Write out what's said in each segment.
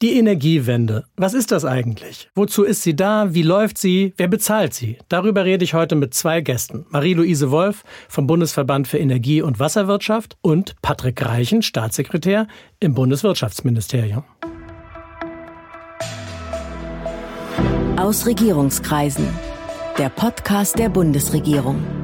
Die Energiewende. Was ist das eigentlich? Wozu ist sie da? Wie läuft sie? Wer bezahlt sie? Darüber rede ich heute mit zwei Gästen. Marie-Louise Wolf vom Bundesverband für Energie- und Wasserwirtschaft und Patrick Reichen, Staatssekretär im Bundeswirtschaftsministerium. Aus Regierungskreisen. Der Podcast der Bundesregierung.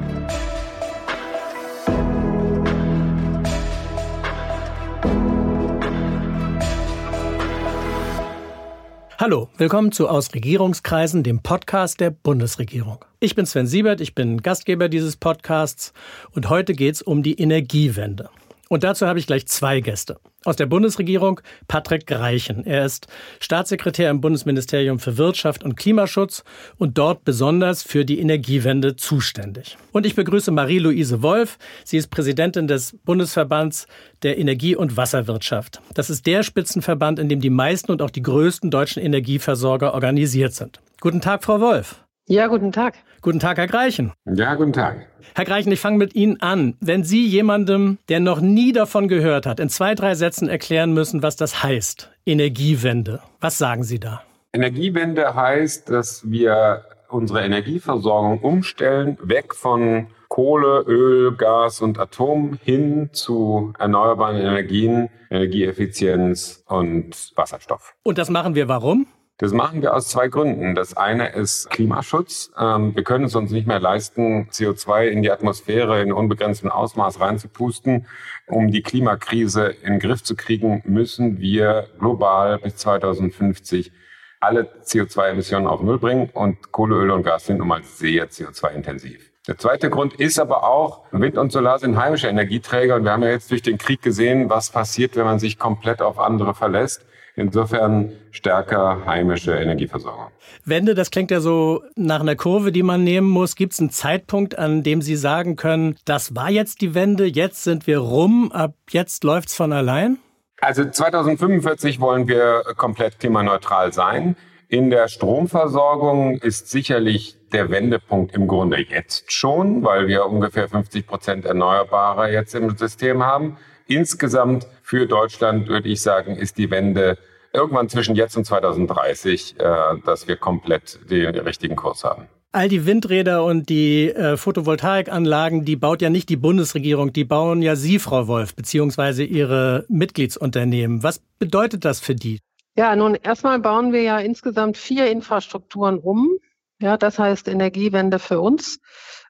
Hallo, willkommen zu Aus Regierungskreisen, dem Podcast der Bundesregierung. Ich bin Sven Siebert, ich bin Gastgeber dieses Podcasts und heute geht es um die Energiewende. Und dazu habe ich gleich zwei Gäste. Aus der Bundesregierung Patrick Greichen. Er ist Staatssekretär im Bundesministerium für Wirtschaft und Klimaschutz und dort besonders für die Energiewende zuständig. Und ich begrüße Marie-Louise Wolf. Sie ist Präsidentin des Bundesverbands der Energie- und Wasserwirtschaft. Das ist der Spitzenverband, in dem die meisten und auch die größten deutschen Energieversorger organisiert sind. Guten Tag, Frau Wolf. Ja, guten Tag. Guten Tag, Herr Greichen. Ja, guten Tag. Herr Greichen, ich fange mit Ihnen an. Wenn Sie jemandem, der noch nie davon gehört hat, in zwei, drei Sätzen erklären müssen, was das heißt, Energiewende, was sagen Sie da? Energiewende heißt, dass wir unsere Energieversorgung umstellen, weg von Kohle, Öl, Gas und Atom hin zu erneuerbaren Energien, Energieeffizienz und Wasserstoff. Und das machen wir warum? Das machen wir aus zwei Gründen. Das eine ist Klimaschutz. Ähm, wir können es uns nicht mehr leisten, CO2 in die Atmosphäre in unbegrenztem Ausmaß reinzupusten. Um die Klimakrise in den Griff zu kriegen, müssen wir global bis 2050 alle CO2-Emissionen auf Null bringen und Kohle, Öl und Gas sind nun mal sehr CO2-intensiv. Der zweite Grund ist aber auch, Wind und Solar sind heimische Energieträger und wir haben ja jetzt durch den Krieg gesehen, was passiert, wenn man sich komplett auf andere verlässt. Insofern stärker heimische Energieversorgung. Wende, das klingt ja so nach einer Kurve, die man nehmen muss. Gibt es einen Zeitpunkt, an dem Sie sagen können, das war jetzt die Wende, jetzt sind wir rum, ab jetzt läuft es von allein? Also 2045 wollen wir komplett klimaneutral sein. In der Stromversorgung ist sicherlich der Wendepunkt im Grunde jetzt schon, weil wir ungefähr 50 Prozent Erneuerbare jetzt im System haben. Insgesamt für Deutschland würde ich sagen, ist die Wende irgendwann zwischen jetzt und 2030, äh, dass wir komplett den richtigen Kurs haben. All die Windräder und die äh, Photovoltaikanlagen, die baut ja nicht die Bundesregierung, die bauen ja Sie, Frau Wolf, beziehungsweise Ihre Mitgliedsunternehmen. Was bedeutet das für die? Ja, nun erstmal bauen wir ja insgesamt vier Infrastrukturen um. Ja, das heißt Energiewende für uns.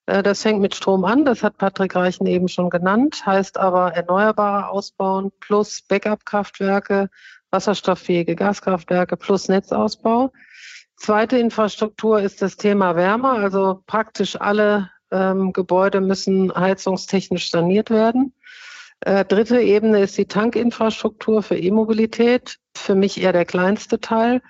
Äh, das fängt mit Strom an, das hat Patrick Reichen eben schon genannt, heißt aber Erneuerbare ausbauen plus Backup-Kraftwerke, wasserstofffähige Gaskraftwerke plus Netzausbau. Zweite Infrastruktur ist das Thema Wärme, also praktisch alle ähm, Gebäude müssen heizungstechnisch saniert werden. Äh, dritte Ebene ist die Tankinfrastruktur für E-Mobilität, für mich eher der kleinste Teil.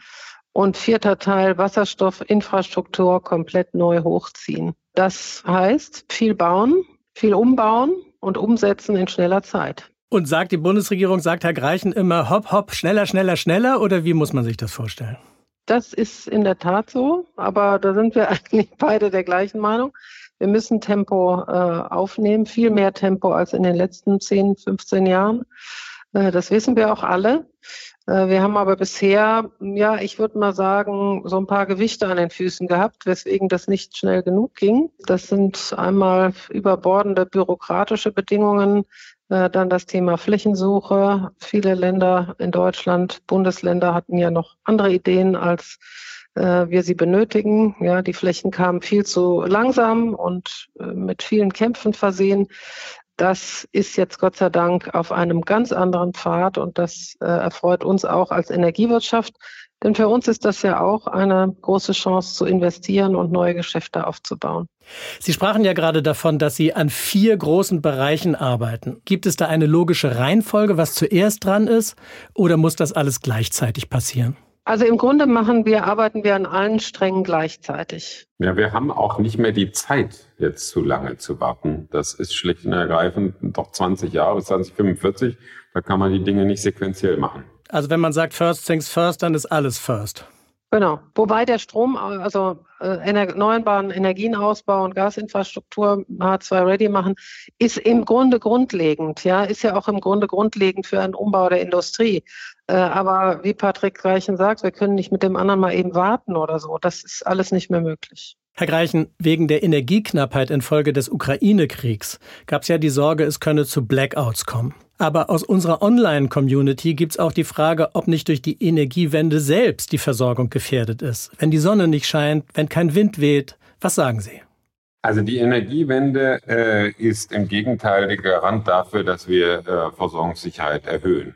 Und vierter Teil Wasserstoffinfrastruktur komplett neu hochziehen. Das heißt, viel bauen, viel umbauen und umsetzen in schneller Zeit. Und sagt die Bundesregierung, sagt Herr Greichen immer hopp, hopp, schneller, schneller, schneller oder wie muss man sich das vorstellen? Das ist in der Tat so, aber da sind wir eigentlich beide der gleichen Meinung. Wir müssen Tempo äh, aufnehmen, viel mehr Tempo als in den letzten 10, 15 Jahren. Äh, das wissen wir auch alle. Äh, wir haben aber bisher, ja, ich würde mal sagen, so ein paar Gewichte an den Füßen gehabt, weswegen das nicht schnell genug ging. Das sind einmal überbordende bürokratische Bedingungen, äh, dann das Thema Flächensuche. Viele Länder in Deutschland, Bundesländer hatten ja noch andere Ideen, als wir sie benötigen. Ja, die Flächen kamen viel zu langsam und mit vielen Kämpfen versehen. Das ist jetzt Gott sei Dank auf einem ganz anderen Pfad und das äh, erfreut uns auch als Energiewirtschaft. Denn für uns ist das ja auch eine große Chance zu investieren und neue Geschäfte aufzubauen. Sie sprachen ja gerade davon, dass Sie an vier großen Bereichen arbeiten. Gibt es da eine logische Reihenfolge, was zuerst dran ist, oder muss das alles gleichzeitig passieren? Also im Grunde machen wir, arbeiten wir an allen Strängen gleichzeitig. Ja, wir haben auch nicht mehr die Zeit, jetzt zu lange zu warten. Das ist schlicht und ergreifend doch 20 Jahre bis 2045. Da kann man die Dinge nicht sequenziell machen. Also wenn man sagt First Things First, dann ist alles First. Genau. Wobei der Strom, also äh, erneuerbaren Energienausbau und Gasinfrastruktur H2 ready machen, ist im Grunde grundlegend. Ja, ist ja auch im Grunde grundlegend für einen Umbau der Industrie. Äh, aber wie Patrick Greichen sagt, wir können nicht mit dem anderen mal eben warten oder so. Das ist alles nicht mehr möglich. Herr Greichen, wegen der Energieknappheit infolge des Ukraine-Kriegs gab es ja die Sorge, es könne zu Blackouts kommen. Aber aus unserer Online-Community gibt es auch die Frage, ob nicht durch die Energiewende selbst die Versorgung gefährdet ist. Wenn die Sonne nicht scheint, wenn kein Wind weht, was sagen Sie? Also die Energiewende äh, ist im Gegenteil der Garant dafür, dass wir äh, Versorgungssicherheit erhöhen.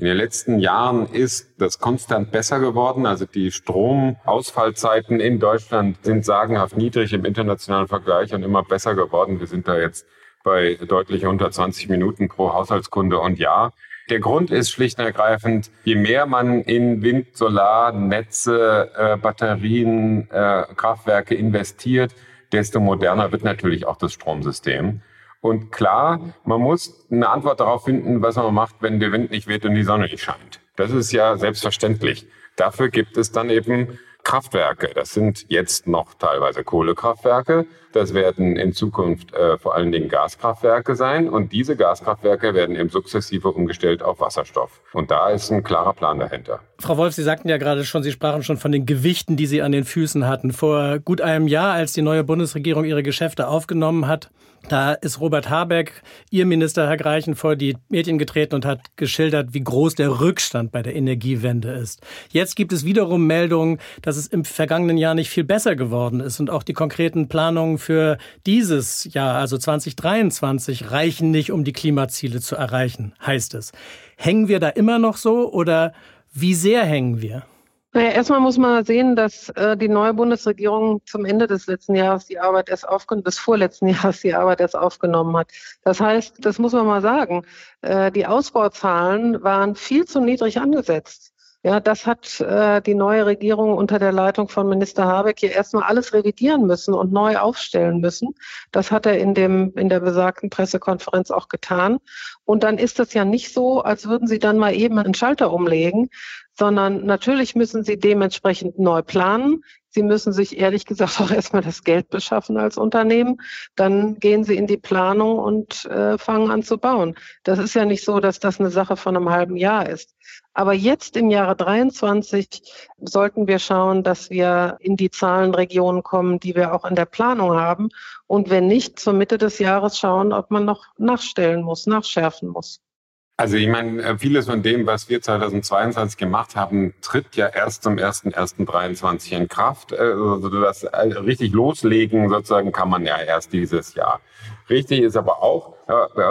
In den letzten Jahren ist das konstant besser geworden. Also die Stromausfallzeiten in Deutschland sind sagenhaft niedrig im internationalen Vergleich und immer besser geworden. Wir sind da jetzt bei deutlich unter 20 Minuten pro Haushaltskunde und Jahr. Der Grund ist schlicht und ergreifend, je mehr man in Wind, Solar, Netze, äh, Batterien, äh, Kraftwerke investiert, desto moderner wird natürlich auch das Stromsystem. Und klar, man muss eine Antwort darauf finden, was man macht, wenn der Wind nicht weht und die Sonne nicht scheint. Das ist ja selbstverständlich. Dafür gibt es dann eben Kraftwerke. Das sind jetzt noch teilweise Kohlekraftwerke. Das werden in Zukunft äh, vor allen Dingen Gaskraftwerke sein. Und diese Gaskraftwerke werden eben sukzessive umgestellt auf Wasserstoff. Und da ist ein klarer Plan dahinter. Frau Wolf, Sie sagten ja gerade schon, Sie sprachen schon von den Gewichten, die Sie an den Füßen hatten. Vor gut einem Jahr, als die neue Bundesregierung ihre Geschäfte aufgenommen hat, da ist Robert Habeck, Ihr Minister, Herr Greichen, vor die Medien getreten und hat geschildert, wie groß der Rückstand bei der Energiewende ist. Jetzt gibt es wiederum Meldungen, dass es im vergangenen Jahr nicht viel besser geworden ist und auch die konkreten Planungen für dieses Jahr, also 2023, reichen nicht, um die Klimaziele zu erreichen, heißt es. Hängen wir da immer noch so oder wie sehr hängen wir? Naja, erstmal muss man sehen, dass äh, die neue Bundesregierung zum Ende des letzten Jahres die Arbeit erst aufgenommen, des vorletzten Jahres die Arbeit erst aufgenommen hat. Das heißt, das muss man mal sagen, äh, die Ausbauzahlen waren viel zu niedrig angesetzt. Ja, das hat äh, die neue Regierung unter der Leitung von Minister Habeck hier erstmal alles revidieren müssen und neu aufstellen müssen. Das hat er in dem in der besagten Pressekonferenz auch getan. Und dann ist das ja nicht so, als würden sie dann mal eben einen Schalter umlegen, sondern natürlich müssen sie dementsprechend neu planen. Sie müssen sich ehrlich gesagt auch erstmal das Geld beschaffen als Unternehmen. Dann gehen sie in die Planung und äh, fangen an zu bauen. Das ist ja nicht so, dass das eine Sache von einem halben Jahr ist. Aber jetzt im Jahre 23 sollten wir schauen, dass wir in die Zahlenregionen kommen, die wir auch in der Planung haben. Und wenn nicht, zur Mitte des Jahres schauen, ob man noch nachstellen muss, nachschärfen muss. Also ich meine, äh, vieles von dem, was wir 2022 gemacht haben, tritt ja erst zum 1.1.23 in Kraft. Also das äh, richtig loslegen sozusagen kann man ja erst dieses Jahr. Richtig ist aber auch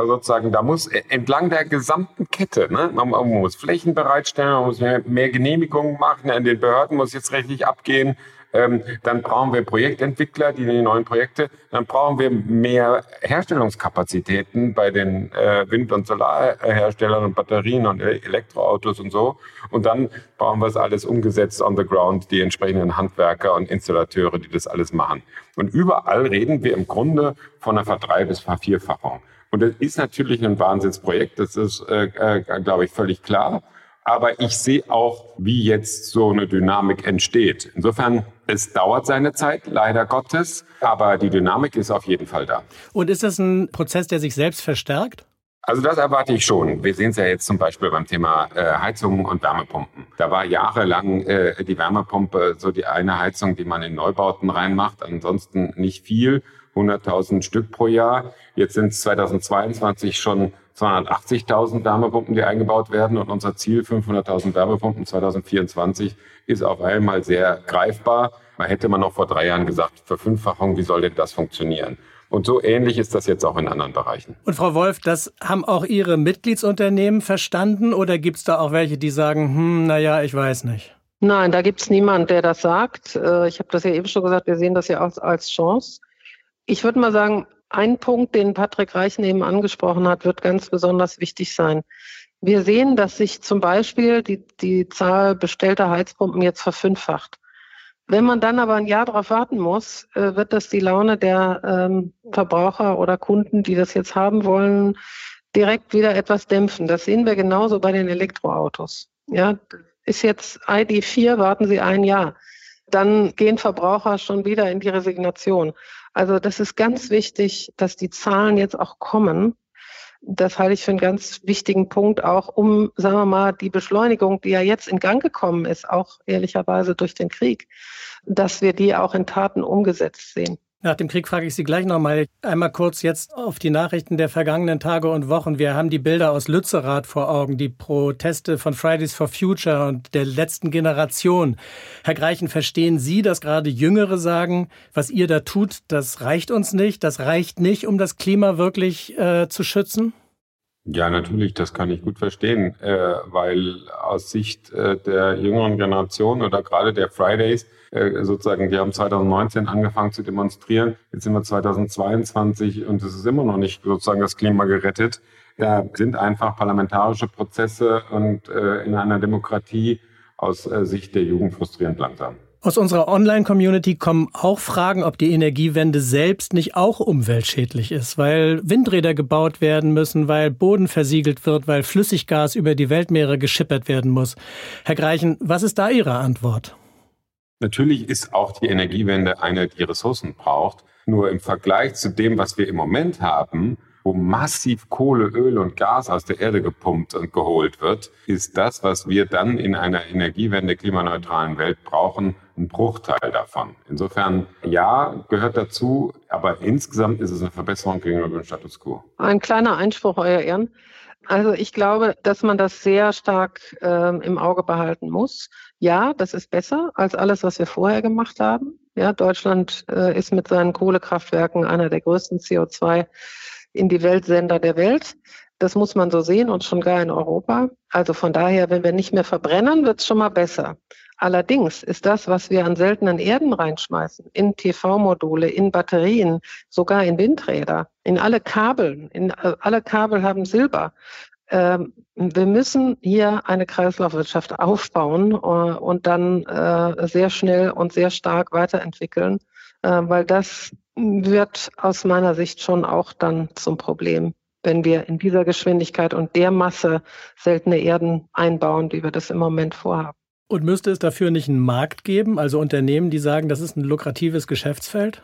sozusagen, da muss entlang der gesamten Kette, ne, man, muss Flächen bereitstellen, man muss mehr, Genehmigungen machen, in den Behörden muss jetzt rechtlich abgehen. Ähm, dann brauchen wir Projektentwickler, die die neuen Projekte, dann brauchen wir mehr Herstellungskapazitäten bei den äh, Wind- und Solarherstellern und Batterien und Elektroautos und so. Und dann brauchen wir es alles umgesetzt on the ground, die entsprechenden Handwerker und Installateure, die das alles machen. Und überall reden wir im Grunde von einer Verdrei- bis Vervierfachung. Und das ist natürlich ein Wahnsinnsprojekt, das ist, äh, äh, glaube ich, völlig klar aber ich sehe auch, wie jetzt so eine Dynamik entsteht. Insofern, es dauert seine Zeit, leider Gottes, aber die Dynamik ist auf jeden Fall da. Und ist das ein Prozess, der sich selbst verstärkt? Also das erwarte ich schon. Wir sehen es ja jetzt zum Beispiel beim Thema äh, Heizungen und Wärmepumpen. Da war jahrelang äh, die Wärmepumpe so die eine Heizung, die man in Neubauten reinmacht, ansonsten nicht viel, 100.000 Stück pro Jahr. Jetzt sind es 2022 schon 280.000 Wärmepumpen, die eingebaut werden. Und unser Ziel, 500.000 Wärmepumpen 2024, ist auf einmal sehr greifbar. Man hätte man noch vor drei Jahren gesagt, Verfünffachung, wie soll denn das funktionieren? Und so ähnlich ist das jetzt auch in anderen Bereichen. Und Frau Wolf, das haben auch Ihre Mitgliedsunternehmen verstanden oder gibt es da auch welche, die sagen, hm, naja, ich weiß nicht? Nein, da gibt es niemanden, der das sagt. Äh, ich habe das ja eben schon gesagt, wir sehen das ja auch als Chance. Ich würde mal sagen, ein Punkt, den Patrick Reich neben angesprochen hat, wird ganz besonders wichtig sein. Wir sehen, dass sich zum Beispiel die, die Zahl bestellter Heizpumpen jetzt verfünffacht. Wenn man dann aber ein Jahr darauf warten muss, äh, wird das die Laune der ähm, Verbraucher oder Kunden, die das jetzt haben wollen, direkt wieder etwas dämpfen. Das sehen wir genauso bei den Elektroautos. Ja, ist jetzt ID4, warten Sie ein Jahr. Dann gehen Verbraucher schon wieder in die Resignation. Also das ist ganz wichtig, dass die Zahlen jetzt auch kommen. Das halte ich für einen ganz wichtigen Punkt, auch um, sagen wir mal, die Beschleunigung, die ja jetzt in Gang gekommen ist, auch ehrlicherweise durch den Krieg, dass wir die auch in Taten umgesetzt sehen. Nach dem Krieg frage ich Sie gleich nochmal einmal kurz jetzt auf die Nachrichten der vergangenen Tage und Wochen. Wir haben die Bilder aus Lützerath vor Augen, die Proteste von Fridays for Future und der letzten Generation. Herr Greichen, verstehen Sie, dass gerade Jüngere sagen, was ihr da tut, das reicht uns nicht, das reicht nicht, um das Klima wirklich äh, zu schützen? Ja, natürlich, das kann ich gut verstehen, äh, weil aus Sicht äh, der jüngeren Generation oder gerade der Fridays äh, sozusagen, die haben 2019 angefangen zu demonstrieren, jetzt sind wir 2022 und es ist immer noch nicht sozusagen das Klima gerettet. Da sind einfach parlamentarische Prozesse und äh, in einer Demokratie aus äh, Sicht der Jugend frustrierend langsam. Aus unserer Online-Community kommen auch Fragen, ob die Energiewende selbst nicht auch umweltschädlich ist, weil Windräder gebaut werden müssen, weil Boden versiegelt wird, weil Flüssiggas über die Weltmeere geschippert werden muss. Herr Greichen, was ist da Ihre Antwort? Natürlich ist auch die Energiewende eine, die Ressourcen braucht. Nur im Vergleich zu dem, was wir im Moment haben, wo massiv Kohle, Öl und Gas aus der Erde gepumpt und geholt wird, ist das, was wir dann in einer Energiewende klimaneutralen Welt brauchen, ein Bruchteil davon. Insofern, ja, gehört dazu, aber insgesamt ist es eine Verbesserung gegenüber dem Status quo. Ein kleiner Einspruch, Euer Ehren. Also ich glaube, dass man das sehr stark äh, im Auge behalten muss. Ja, das ist besser als alles, was wir vorher gemacht haben. Ja, Deutschland äh, ist mit seinen Kohlekraftwerken einer der größten CO2 in die Weltsender der Welt. Das muss man so sehen und schon gar in Europa. Also von daher, wenn wir nicht mehr verbrennen, wird es schon mal besser. Allerdings ist das, was wir an seltenen Erden reinschmeißen, in TV-Module, in Batterien, sogar in Windräder, in alle Kabel, in äh, alle Kabel haben Silber. Ähm, wir müssen hier eine Kreislaufwirtschaft aufbauen äh, und dann äh, sehr schnell und sehr stark weiterentwickeln, weil das wird aus meiner Sicht schon auch dann zum Problem, wenn wir in dieser Geschwindigkeit und der Masse seltene Erden einbauen, wie wir das im Moment vorhaben. Und müsste es dafür nicht einen Markt geben, also Unternehmen, die sagen, das ist ein lukratives Geschäftsfeld?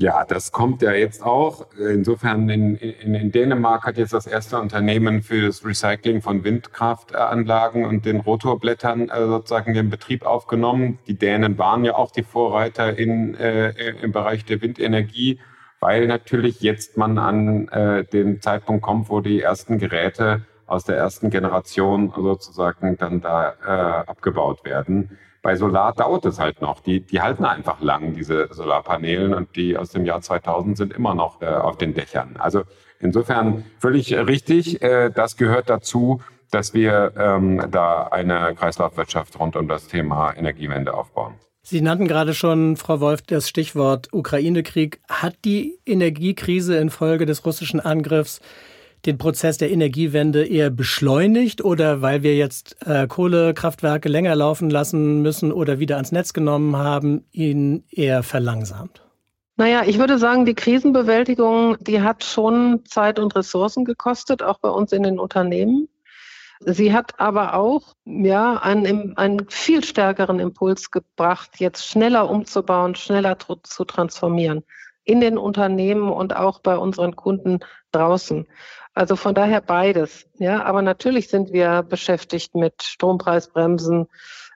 Ja, das kommt ja jetzt auch. Insofern in, in, in, Dänemark hat jetzt das erste Unternehmen für das Recycling von Windkraftanlagen und den Rotorblättern äh, sozusagen den Betrieb aufgenommen. Die Dänen waren ja auch die Vorreiter in, äh, im Bereich der Windenergie, weil natürlich jetzt man an äh, den Zeitpunkt kommt, wo die ersten Geräte aus der ersten Generation sozusagen dann da äh, abgebaut werden. Bei Solar dauert es halt noch. Die, die halten einfach lang, diese Solarpanelen, und die aus dem Jahr 2000 sind immer noch äh, auf den Dächern. Also insofern völlig richtig. Äh, das gehört dazu, dass wir ähm, da eine Kreislaufwirtschaft rund um das Thema Energiewende aufbauen. Sie nannten gerade schon, Frau Wolf, das Stichwort Ukraine-Krieg. Hat die Energiekrise infolge des russischen Angriffs den Prozess der Energiewende eher beschleunigt oder weil wir jetzt äh, Kohlekraftwerke länger laufen lassen müssen oder wieder ans Netz genommen haben, ihn eher verlangsamt? Naja, ich würde sagen, die Krisenbewältigung, die hat schon Zeit und Ressourcen gekostet, auch bei uns in den Unternehmen. Sie hat aber auch ja, einen, einen viel stärkeren Impuls gebracht, jetzt schneller umzubauen, schneller zu transformieren in den Unternehmen und auch bei unseren Kunden draußen. Also von daher beides. Ja, aber natürlich sind wir beschäftigt mit Strompreisbremsen,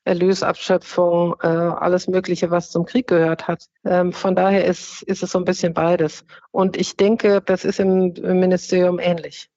Erlösabschöpfung, äh, alles Mögliche, was zum Krieg gehört hat. Ähm, von daher ist, ist es so ein bisschen beides. Und ich denke, das ist im, im Ministerium ähnlich.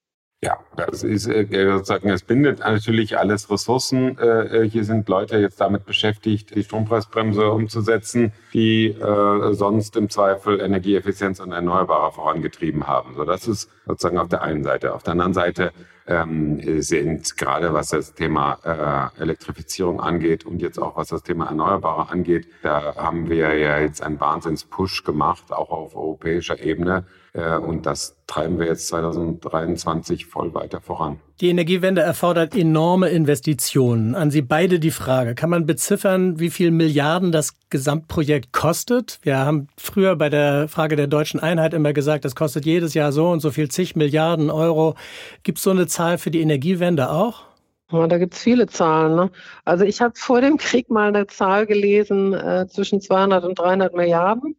Ja, das ist äh, sozusagen, es bindet natürlich alles Ressourcen. Äh, hier sind Leute jetzt damit beschäftigt, die Strompreisbremse umzusetzen, die äh, sonst im Zweifel Energieeffizienz und Erneuerbare vorangetrieben haben. So, das ist sozusagen auf der einen Seite. Auf der anderen Seite ähm, sind gerade was das Thema äh, Elektrifizierung angeht und jetzt auch was das Thema Erneuerbare angeht, da haben wir ja jetzt einen Wahnsinns-Push gemacht, auch auf europäischer Ebene. Äh, und das treiben wir jetzt 2023 voll weiter voran. Die Energiewende erfordert enorme Investitionen. An Sie beide die Frage, kann man beziffern, wie viel Milliarden das Gesamtprojekt kostet? Wir haben früher bei der Frage der deutschen Einheit immer gesagt, das kostet jedes Jahr so und so viel zig Milliarden Euro. Gibt es so eine Zahl für die Energiewende auch? Ja, da gibt es viele Zahlen. Ne? Also ich habe vor dem Krieg mal eine Zahl gelesen äh, zwischen 200 und 300 Milliarden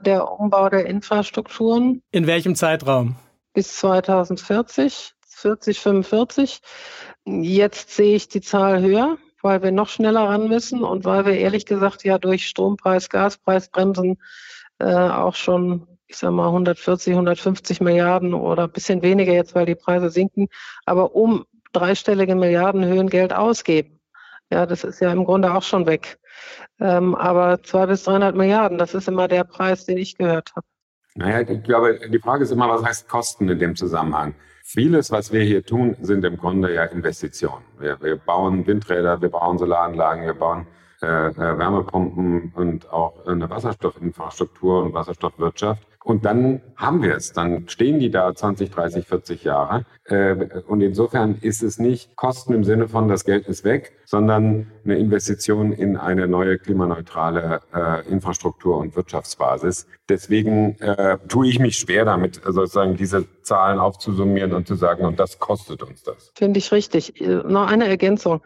der Umbau der Infrastrukturen. In welchem Zeitraum? bis 2040, 40, 45. Jetzt sehe ich die Zahl höher, weil wir noch schneller ran müssen und weil wir ehrlich gesagt ja durch Strompreis, Gaspreisbremsen äh, auch schon, ich sag mal, 140, 150 Milliarden oder ein bisschen weniger jetzt, weil die Preise sinken, aber um dreistellige Milliardenhöhen Geld ausgeben. Ja, das ist ja im Grunde auch schon weg. Ähm, aber zwei bis 300 Milliarden, das ist immer der Preis, den ich gehört habe. Naja, ich glaube, die Frage ist immer, was heißt Kosten in dem Zusammenhang? Vieles, was wir hier tun, sind im Grunde ja Investitionen. Wir, wir bauen Windräder, wir bauen Solaranlagen, wir bauen äh, äh, Wärmepumpen und auch eine Wasserstoffinfrastruktur und Wasserstoffwirtschaft. Und dann haben wir es. Dann stehen die da 20, 30, 40 Jahre. Äh, und insofern ist es nicht Kosten im Sinne von, das Geld ist weg, sondern eine Investition in eine neue klimaneutrale äh, Infrastruktur und Wirtschaftsbasis. Deswegen äh, tue ich mich schwer damit, sozusagen diese Zahlen aufzusummieren und zu sagen, und das kostet uns das. Finde ich richtig. Noch eine Ergänzung.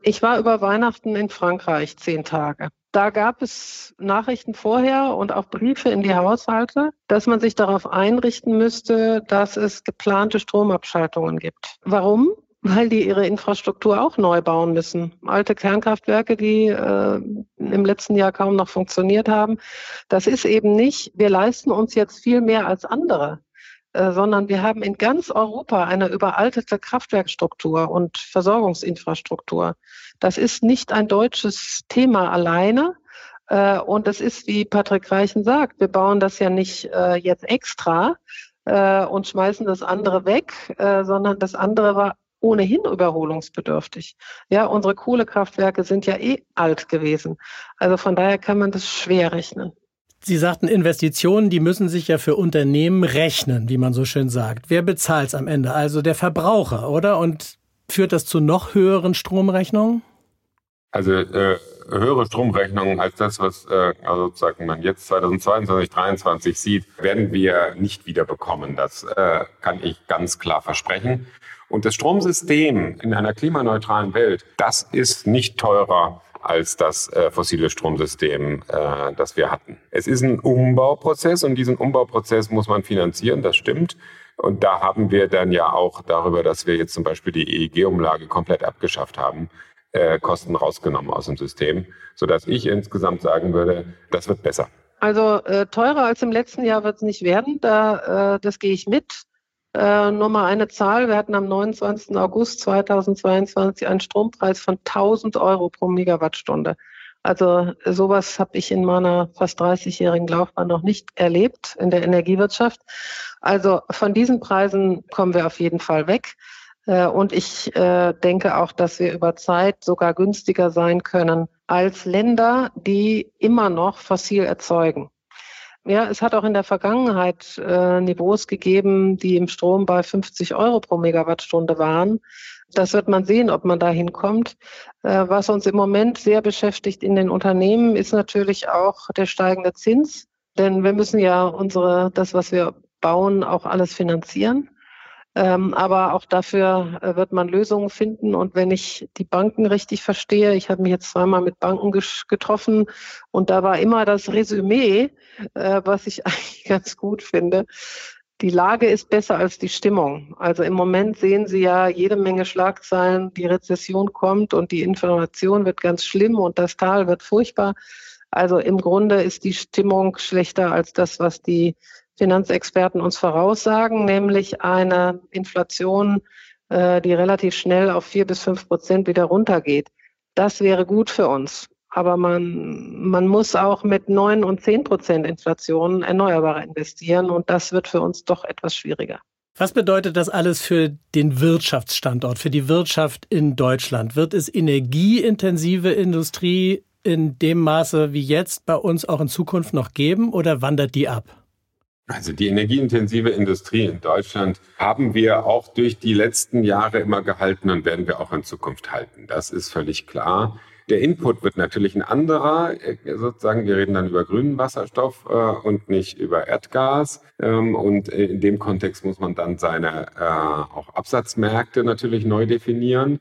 Ich war über Weihnachten in Frankreich zehn Tage. Da gab es Nachrichten vorher und auch Briefe in die Haushalte, dass man sich darauf einrichten müsste, dass es geplante Stromabschaltungen gibt. Warum? Weil die ihre Infrastruktur auch neu bauen müssen. Alte Kernkraftwerke, die äh, im letzten Jahr kaum noch funktioniert haben. Das ist eben nicht, wir leisten uns jetzt viel mehr als andere. Äh, sondern wir haben in ganz Europa eine überaltete Kraftwerkstruktur und Versorgungsinfrastruktur. Das ist nicht ein deutsches Thema alleine. Äh, und es ist, wie Patrick Reichen sagt, wir bauen das ja nicht äh, jetzt extra und schmeißen das andere weg, sondern das andere war ohnehin überholungsbedürftig. Ja, unsere Kohlekraftwerke sind ja eh alt gewesen. Also von daher kann man das schwer rechnen. Sie sagten, Investitionen, die müssen sich ja für Unternehmen rechnen, wie man so schön sagt. Wer bezahlt es am Ende? Also der Verbraucher, oder? Und führt das zu noch höheren Stromrechnungen? Also äh, höhere Stromrechnungen als das, was äh, also sozusagen man jetzt 2022, 2023 sieht, werden wir nicht wieder bekommen. Das äh, kann ich ganz klar versprechen. Und das Stromsystem in einer klimaneutralen Welt, das ist nicht teurer als das äh, fossile Stromsystem, äh, das wir hatten. Es ist ein Umbauprozess und diesen Umbauprozess muss man finanzieren, das stimmt. Und da haben wir dann ja auch darüber, dass wir jetzt zum Beispiel die EEG-Umlage komplett abgeschafft haben, äh, Kosten rausgenommen aus dem System, sodass ich insgesamt sagen würde, das wird besser. Also äh, teurer als im letzten Jahr wird es nicht werden, da, äh, das gehe ich mit. Äh, nur mal eine Zahl. Wir hatten am 29. August 2022 einen Strompreis von 1000 Euro pro Megawattstunde. Also sowas habe ich in meiner fast 30-jährigen Laufbahn noch nicht erlebt in der Energiewirtschaft. Also von diesen Preisen kommen wir auf jeden Fall weg. Äh, und ich äh, denke auch, dass wir über Zeit sogar günstiger sein können als Länder, die immer noch fossil erzeugen. Ja, es hat auch in der Vergangenheit äh, Niveaus gegeben, die im Strom bei 50 Euro pro Megawattstunde waren. Das wird man sehen, ob man da hinkommt. Äh, was uns im Moment sehr beschäftigt in den Unternehmen, ist natürlich auch der steigende Zins. Denn wir müssen ja unsere, das, was wir bauen, auch alles finanzieren. Ähm, aber auch dafür äh, wird man Lösungen finden. Und wenn ich die Banken richtig verstehe, ich habe mich jetzt zweimal mit Banken getroffen und da war immer das Resümee, äh, was ich eigentlich ganz gut finde. Die Lage ist besser als die Stimmung. Also im Moment sehen Sie ja jede Menge Schlagzeilen, die Rezession kommt und die Information wird ganz schlimm und das Tal wird furchtbar. Also im Grunde ist die Stimmung schlechter als das, was die Finanzexperten uns voraussagen, nämlich eine Inflation, äh, die relativ schnell auf vier bis fünf Prozent wieder runtergeht. Das wäre gut für uns. Aber man, man muss auch mit neun und zehn Prozent Inflation Erneuerbare investieren und das wird für uns doch etwas schwieriger. Was bedeutet das alles für den Wirtschaftsstandort, für die Wirtschaft in Deutschland? Wird es energieintensive Industrie in dem Maße wie jetzt bei uns auch in Zukunft noch geben oder wandert die ab? Also die energieintensive Industrie in Deutschland haben wir auch durch die letzten Jahre immer gehalten und werden wir auch in Zukunft halten. Das ist völlig klar. Der Input wird natürlich ein anderer. Äh, sozusagen, wir reden dann über grünen Wasserstoff äh, und nicht über Erdgas. Ähm, und in dem Kontext muss man dann seine äh, auch Absatzmärkte natürlich neu definieren.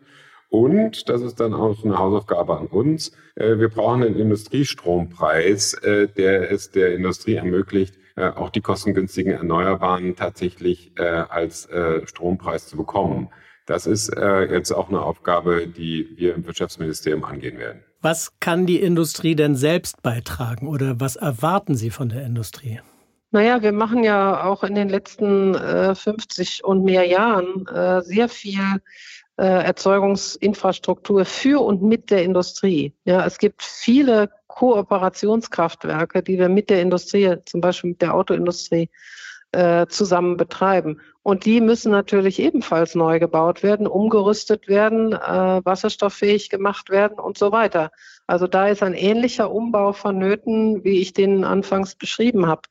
Und, das ist dann auch eine Hausaufgabe an uns, äh, wir brauchen einen Industriestrompreis, äh, der es der Industrie ermöglicht, äh, auch die kostengünstigen Erneuerbaren tatsächlich äh, als äh, Strompreis zu bekommen. Das ist äh, jetzt auch eine Aufgabe, die wir im Wirtschaftsministerium angehen werden. Was kann die Industrie denn selbst beitragen oder was erwarten Sie von der Industrie? Naja, wir machen ja auch in den letzten äh, 50 und mehr Jahren äh, sehr viel äh, Erzeugungsinfrastruktur für und mit der Industrie. Ja, es gibt viele Kooperationskraftwerke, die wir mit der Industrie, zum Beispiel mit der Autoindustrie, äh, zusammen betreiben. Und die müssen natürlich ebenfalls neu gebaut werden, umgerüstet werden, äh, wasserstofffähig gemacht werden und so weiter. Also da ist ein ähnlicher Umbau vonnöten, wie ich den anfangs beschrieben habe.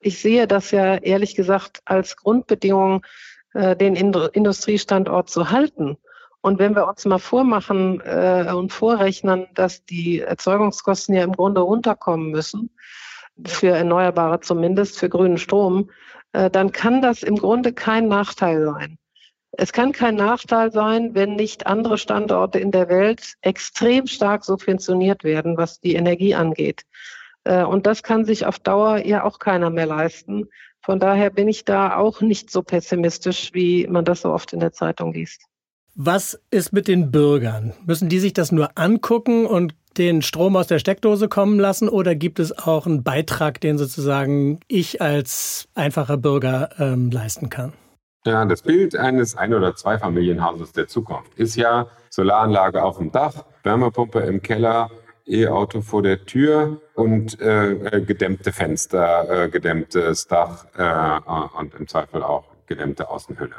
Ich sehe das ja ehrlich gesagt als Grundbedingung, äh, den Industriestandort zu halten. Und wenn wir uns mal vormachen äh, und vorrechnen, dass die Erzeugungskosten ja im Grunde runterkommen müssen, für Erneuerbare zumindest, für grünen Strom, äh, dann kann das im Grunde kein Nachteil sein. Es kann kein Nachteil sein, wenn nicht andere Standorte in der Welt extrem stark subventioniert werden, was die Energie angeht. Äh, und das kann sich auf Dauer ja auch keiner mehr leisten. Von daher bin ich da auch nicht so pessimistisch, wie man das so oft in der Zeitung liest. Was ist mit den Bürgern? Müssen die sich das nur angucken und den Strom aus der Steckdose kommen lassen oder gibt es auch einen Beitrag, den sozusagen ich als einfacher Bürger ähm, leisten kann? Ja, das Bild eines Ein- oder Zweifamilienhauses der Zukunft ist ja Solaranlage auf dem Dach, Wärmepumpe im Keller, E-Auto vor der Tür und äh, äh gedämmte Fenster, äh, gedämmtes Dach äh, und im Zweifel auch gedämmte Außenhülle.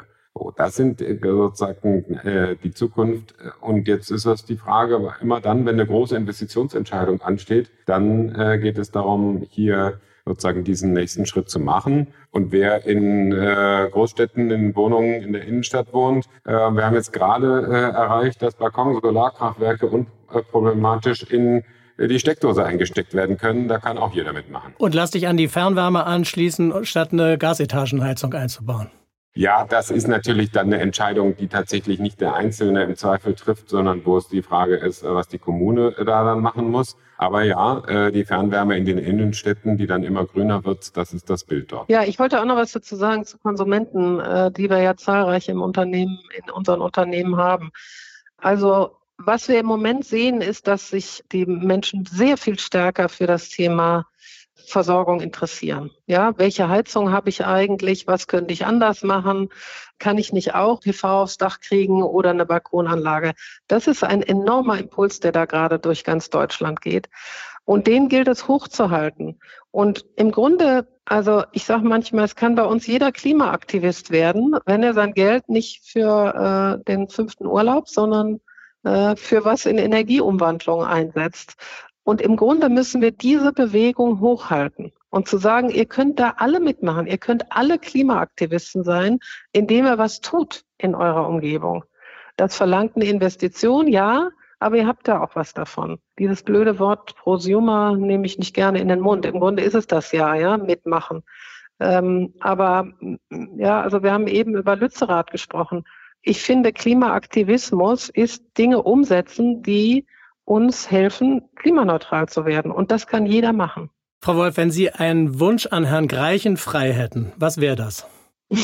Das sind äh, sozusagen äh, die Zukunft. Und jetzt ist das die Frage, immer dann, wenn eine große Investitionsentscheidung ansteht, dann äh, geht es darum, hier sozusagen diesen nächsten Schritt zu machen. Und wer in äh, Großstädten, in Wohnungen in der Innenstadt wohnt, äh, wir haben jetzt gerade äh, erreicht, dass Balkon-Solarkraftwerke unproblematisch in die Steckdose eingesteckt werden können. Da kann auch jeder mitmachen. Und lass dich an die Fernwärme anschließen, statt eine Gasetagenheizung einzubauen. Ja, das ist natürlich dann eine Entscheidung, die tatsächlich nicht der Einzelne im Zweifel trifft, sondern wo es die Frage ist, was die Kommune da dann machen muss. Aber ja, äh, die Fernwärme in den Innenstädten, die dann immer grüner wird, das ist das Bild dort. Ja, ich wollte auch noch was dazu sagen zu Konsumenten, äh, die wir ja zahlreich im Unternehmen, in unseren Unternehmen haben. Also was wir im Moment sehen, ist, dass sich die Menschen sehr viel stärker für das Thema Versorgung interessieren. Ja, welche Heizung habe ich eigentlich? Was könnte ich anders machen? Kann ich nicht auch PV aufs Dach kriegen oder eine Balkonanlage? Das ist ein enormer Impuls, der da gerade durch ganz Deutschland geht. Und den gilt es hochzuhalten. Und im Grunde, also ich sage manchmal, es kann bei uns jeder Klimaaktivist werden, wenn er sein Geld nicht für äh, den fünften Urlaub, sondern äh, für was in Energieumwandlung einsetzt. Und im Grunde müssen wir diese Bewegung hochhalten und zu sagen, ihr könnt da alle mitmachen, ihr könnt alle Klimaaktivisten sein, indem ihr was tut in eurer Umgebung. Das verlangt eine Investition, ja, aber ihr habt da auch was davon. Dieses blöde Wort Prosumer nehme ich nicht gerne in den Mund. Im Grunde ist es das ja, ja, mitmachen. Ähm, aber ja, also wir haben eben über Lützerath gesprochen. Ich finde, Klimaaktivismus ist Dinge umsetzen, die uns helfen, klimaneutral zu werden. Und das kann jeder machen. Frau Wolf, wenn Sie einen Wunsch an Herrn Greichen frei hätten, was wäre das?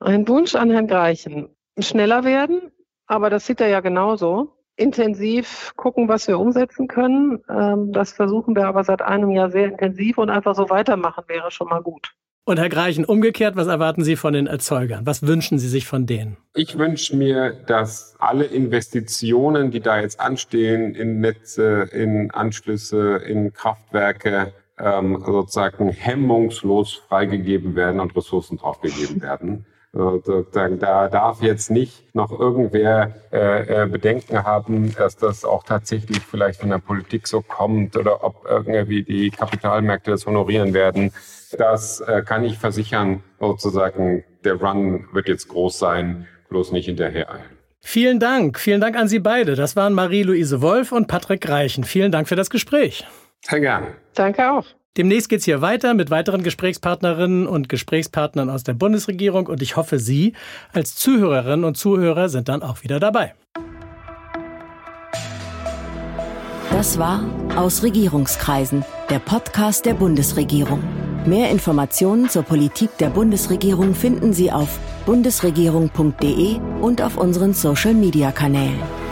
Ein Wunsch an Herrn Greichen. Schneller werden, aber das sieht er ja genauso. Intensiv gucken, was wir umsetzen können. Ähm, das versuchen wir aber seit einem Jahr sehr intensiv und einfach so weitermachen wäre schon mal gut. Und Herr Greichen, umgekehrt, was erwarten Sie von den Erzeugern? Was wünschen Sie sich von denen? Ich wünsche mir, dass alle Investitionen, die da jetzt anstehen, in Netze, in Anschlüsse, in Kraftwerke, ähm, sozusagen hemmungslos freigegeben werden und Ressourcen draufgegeben werden. Sozusagen, da darf jetzt nicht noch irgendwer äh, äh, Bedenken haben, dass das auch tatsächlich vielleicht von der Politik so kommt oder ob irgendwie die Kapitalmärkte das honorieren werden. Das äh, kann ich versichern, sozusagen, der Run wird jetzt groß sein, bloß nicht hinterher eilen. Vielen Dank. Vielen Dank an Sie beide. Das waren Marie-Louise Wolf und Patrick Reichen. Vielen Dank für das Gespräch. Sehr gern. Danke auch. Demnächst geht es hier weiter mit weiteren Gesprächspartnerinnen und Gesprächspartnern aus der Bundesregierung und ich hoffe, Sie als Zuhörerinnen und Zuhörer sind dann auch wieder dabei. Das war Aus Regierungskreisen, der Podcast der Bundesregierung. Mehr Informationen zur Politik der Bundesregierung finden Sie auf bundesregierung.de und auf unseren Social-Media-Kanälen.